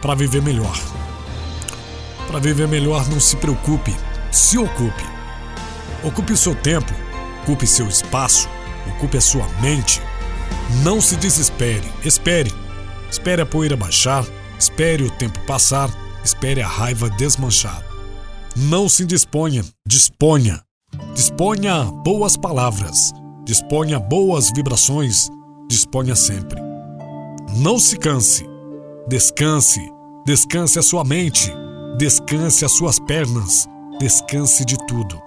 para viver melhor. Para viver melhor, não se preocupe, se ocupe. Ocupe o seu tempo, ocupe seu espaço, ocupe a sua mente. Não se desespere, espere. Espere a poeira baixar, espere o tempo passar, espere a raiva desmanchar. Não se disponha, disponha. Disponha boas palavras, disponha boas vibrações, disponha sempre. Não se canse, descanse, descanse a sua mente, descanse as suas pernas, descanse de tudo.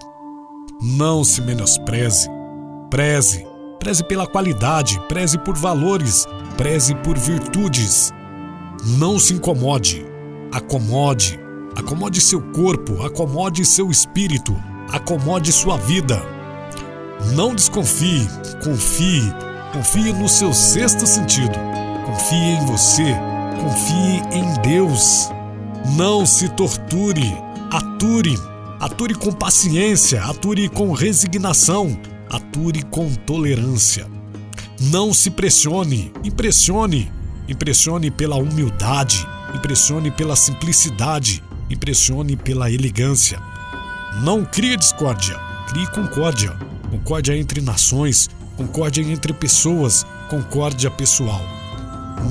Não se menospreze, preze, preze pela qualidade, preze por valores, preze por virtudes. Não se incomode, acomode, Acomode seu corpo, acomode seu espírito, acomode sua vida. Não desconfie, confie, confie no seu sexto sentido. Confie em você, confie em Deus. Não se torture, ature, ature com paciência, ature com resignação, ature com tolerância. Não se pressione, impressione, impressione pela humildade, impressione pela simplicidade, impressione pela elegância. Não crie discórdia, crie concórdia. Concórdia entre nações, concórdia entre pessoas, concórdia pessoal.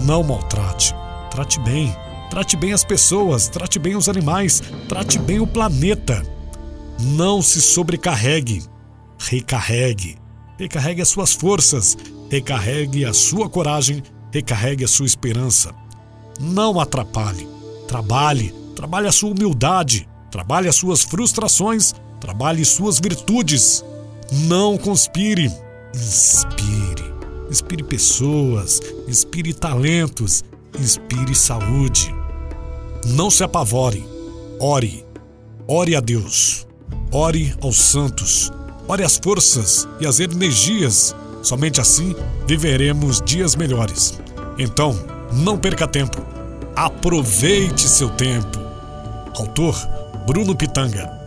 Não maltrate, trate bem. Trate bem as pessoas, trate bem os animais, trate bem o planeta. Não se sobrecarregue, recarregue. Recarregue as suas forças, recarregue a sua coragem, recarregue a sua esperança. Não atrapalhe, trabalhe, Trabalhe a sua humildade, trabalhe as suas frustrações, trabalhe suas virtudes. Não conspire, inspire. Inspire pessoas, inspire talentos, inspire saúde. Não se apavore, ore. Ore a Deus, ore aos santos, ore as forças e as energias. Somente assim viveremos dias melhores. Então, não perca tempo. Aproveite seu tempo. Autor Bruno Pitanga.